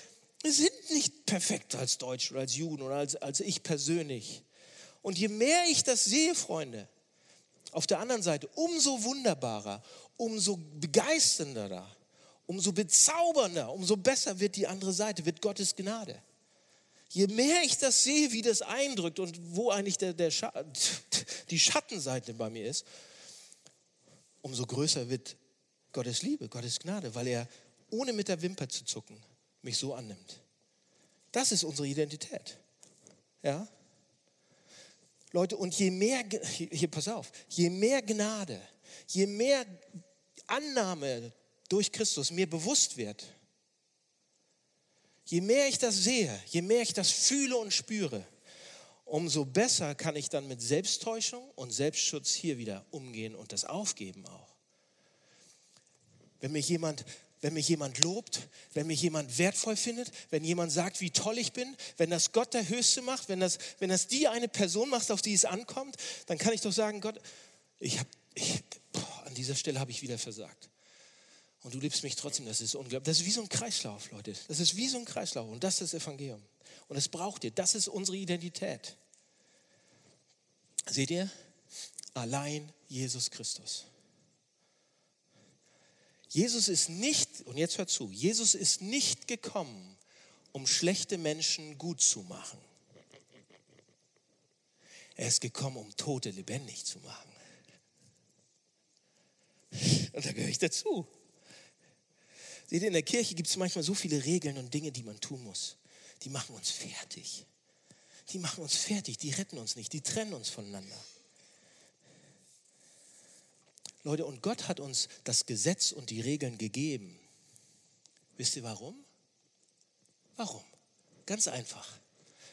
[SPEAKER 2] wir sind nicht perfekt als Deutsche oder als Juden oder als, als ich persönlich. Und je mehr ich das sehe, Freunde, auf der anderen Seite, umso wunderbarer, umso begeisternder, umso bezaubernder, umso besser wird die andere Seite, wird Gottes Gnade. Je mehr ich das sehe, wie das eindrückt und wo eigentlich der, der Scha die Schattenseite bei mir ist, umso größer wird Gottes Liebe, Gottes Gnade, weil er ohne mit der Wimper zu zucken mich so annimmt. Das ist unsere Identität. Ja? Leute, und je mehr, hier pass auf, je mehr Gnade, je mehr Annahme durch Christus mir bewusst wird, je mehr ich das sehe, je mehr ich das fühle und spüre, umso besser kann ich dann mit Selbsttäuschung und Selbstschutz hier wieder umgehen und das aufgeben auch. Wenn mich jemand wenn mich jemand lobt, wenn mich jemand wertvoll findet, wenn jemand sagt, wie toll ich bin, wenn das Gott der Höchste macht, wenn das, wenn das die eine Person macht, auf die es ankommt, dann kann ich doch sagen, Gott, ich habe, ich, an dieser Stelle habe ich wieder versagt. Und du liebst mich trotzdem, das ist unglaublich. Das ist wie so ein Kreislauf, Leute. Das ist wie so ein Kreislauf und das ist das Evangelium. Und das braucht ihr, das ist unsere Identität. Seht ihr? Allein Jesus Christus. Jesus ist nicht, und jetzt hört zu, Jesus ist nicht gekommen, um schlechte Menschen gut zu machen. Er ist gekommen, um Tote lebendig zu machen. Und da gehöre ich dazu. Seht ihr, in der Kirche gibt es manchmal so viele Regeln und Dinge, die man tun muss. Die machen uns fertig. Die machen uns fertig, die retten uns nicht, die trennen uns voneinander. Leute, und Gott hat uns das Gesetz und die Regeln gegeben. Wisst ihr warum? Warum? Ganz einfach.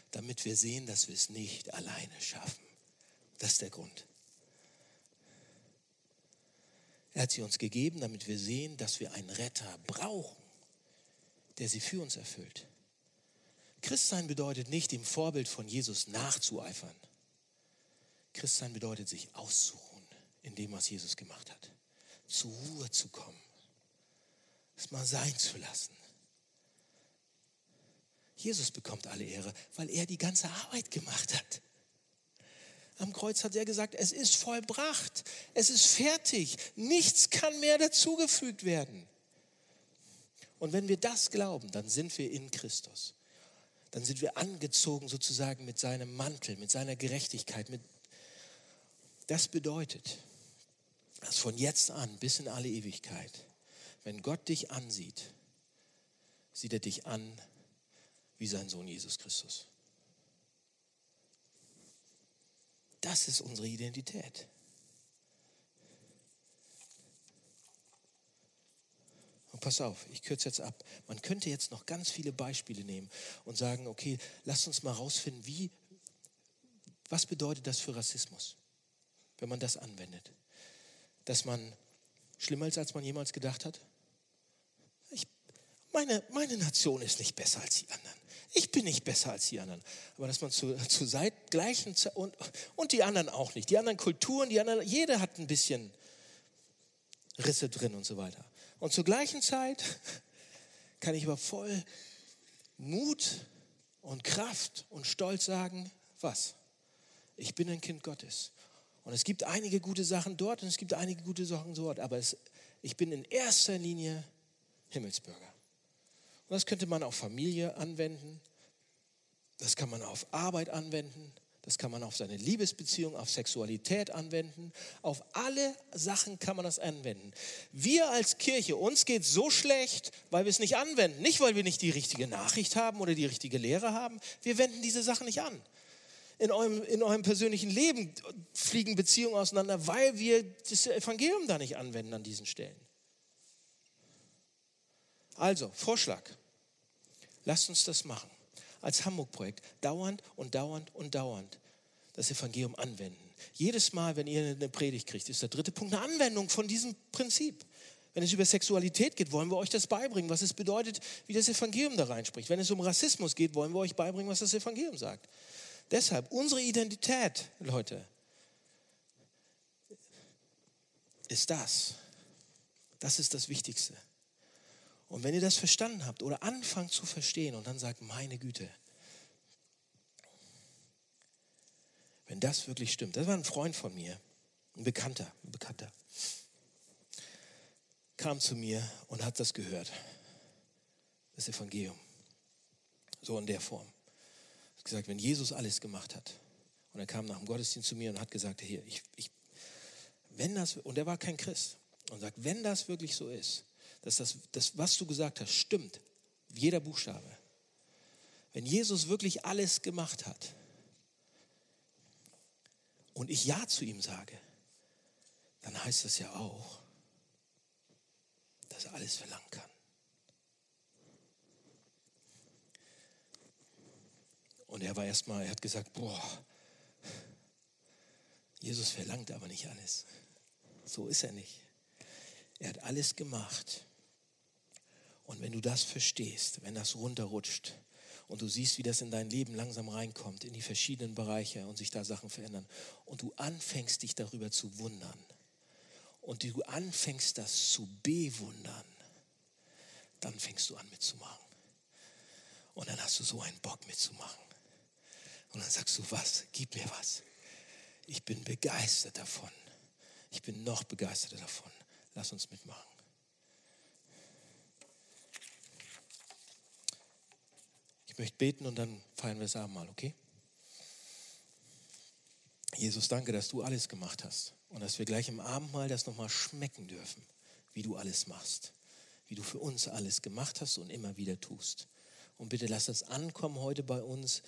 [SPEAKER 2] Damit wir sehen, dass wir es nicht alleine schaffen. Das ist der Grund. Er hat sie uns gegeben, damit wir sehen, dass wir einen Retter brauchen, der sie für uns erfüllt. Christsein bedeutet nicht, dem Vorbild von Jesus nachzueifern. Christsein bedeutet, sich auszuruhen in dem, was Jesus gemacht hat. Zur Ruhe zu kommen. Es mal sein zu lassen. Jesus bekommt alle Ehre, weil er die ganze Arbeit gemacht hat. Am Kreuz hat er gesagt, es ist vollbracht, es ist fertig, nichts kann mehr dazugefügt werden. Und wenn wir das glauben, dann sind wir in Christus. Dann sind wir angezogen sozusagen mit seinem Mantel, mit seiner Gerechtigkeit. Mit das bedeutet, dass von jetzt an bis in alle Ewigkeit, wenn Gott dich ansieht, sieht er dich an wie sein Sohn Jesus Christus. Das ist unsere Identität. Und pass auf, ich kürze jetzt ab. Man könnte jetzt noch ganz viele Beispiele nehmen und sagen, okay, lasst uns mal rausfinden, wie, was bedeutet das für Rassismus, wenn man das anwendet? Dass man schlimmer ist, als man jemals gedacht hat? Ich, meine, meine Nation ist nicht besser als die anderen. Ich bin nicht besser als die anderen. Aber dass man zu, zu Zeit, gleichen und, und die anderen auch nicht. Die anderen Kulturen, die anderen, jeder hat ein bisschen Risse drin und so weiter. Und zur gleichen Zeit kann ich aber voll Mut und Kraft und Stolz sagen, was? Ich bin ein Kind Gottes. Und es gibt einige gute Sachen dort und es gibt einige gute Sachen dort, aber es, ich bin in erster Linie Himmelsbürger. Und das könnte man auf Familie anwenden, das kann man auf Arbeit anwenden, das kann man auf seine Liebesbeziehung, auf Sexualität anwenden. Auf alle Sachen kann man das anwenden. Wir als Kirche, uns geht so schlecht, weil wir es nicht anwenden. Nicht, weil wir nicht die richtige Nachricht haben oder die richtige Lehre haben. Wir wenden diese Sachen nicht an in eurem, in eurem persönlichen Leben fliegen Beziehungen auseinander, weil wir das Evangelium da nicht anwenden an diesen Stellen. Also, Vorschlag. Lasst uns das machen. Als Hamburg-Projekt. Dauernd und dauernd und dauernd das Evangelium anwenden. Jedes Mal, wenn ihr eine Predigt kriegt, ist der dritte Punkt eine Anwendung von diesem Prinzip. Wenn es über Sexualität geht, wollen wir euch das beibringen, was es bedeutet, wie das Evangelium da reinspricht. Wenn es um Rassismus geht, wollen wir euch beibringen, was das Evangelium sagt. Deshalb, unsere Identität, Leute, ist das. Das ist das Wichtigste. Und wenn ihr das verstanden habt oder anfangt zu verstehen und dann sagt, meine Güte, wenn das wirklich stimmt, das war ein Freund von mir, ein Bekannter, ein Bekannter. kam zu mir und hat das gehört. Das Evangelium. So in der Form. Hat gesagt, wenn Jesus alles gemacht hat, und er kam nach dem Gottesdienst zu mir und hat gesagt, hier, ich, ich, wenn das, und er war kein Christ, und sagt, wenn das wirklich so ist, dass das, das, was du gesagt hast, stimmt, jeder Buchstabe, wenn Jesus wirklich alles gemacht hat und ich Ja zu ihm sage, dann heißt das ja auch, dass er alles verlangen kann. Und er war erstmal, er hat gesagt, boah, Jesus verlangt aber nicht alles. So ist er nicht. Er hat alles gemacht. Und wenn du das verstehst, wenn das runterrutscht und du siehst, wie das in dein Leben langsam reinkommt, in die verschiedenen Bereiche und sich da Sachen verändern und du anfängst dich darüber zu wundern und du anfängst das zu bewundern, dann fängst du an mitzumachen. Und dann hast du so einen Bock mitzumachen. Und dann sagst du, was? Gib mir was. Ich bin begeistert davon. Ich bin noch begeisterter davon. Lass uns mitmachen. Ich möchte beten und dann feiern wir das Abendmahl, okay? Jesus, danke, dass du alles gemacht hast und dass wir gleich im Abendmahl das nochmal schmecken dürfen, wie du alles machst, wie du für uns alles gemacht hast und immer wieder tust. Und bitte lass das ankommen heute bei uns,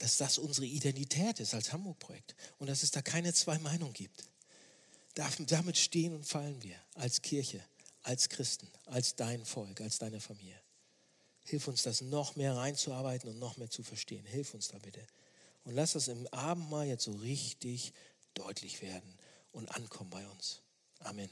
[SPEAKER 2] dass das unsere Identität ist als Hamburg-Projekt und dass es da keine zwei Meinungen gibt. Damit stehen und fallen wir als Kirche, als Christen, als dein Volk, als deine Familie. Hilf uns, das noch mehr reinzuarbeiten und noch mehr zu verstehen. Hilf uns da bitte. Und lass das im Abendmahl jetzt so richtig deutlich werden und ankommen bei uns. Amen.